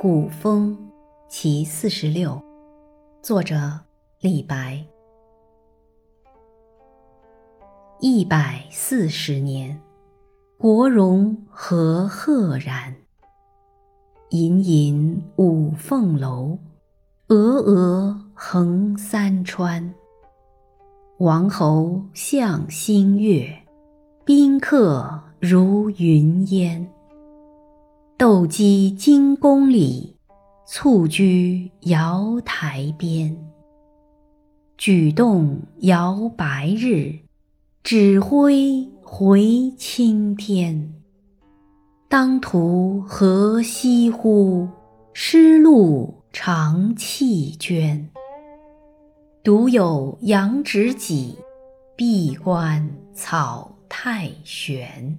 古风其四十六，作者李白。一百四十年，国荣何赫然。隐隐五凤楼，峨峨横三川。王侯向星月，宾客如云烟。斗鸡惊宫里，蹴居瑶台边。举动摇白日，指挥回青天。当涂何夕乎？失路长弃捐。独有杨直己，闭关草太玄。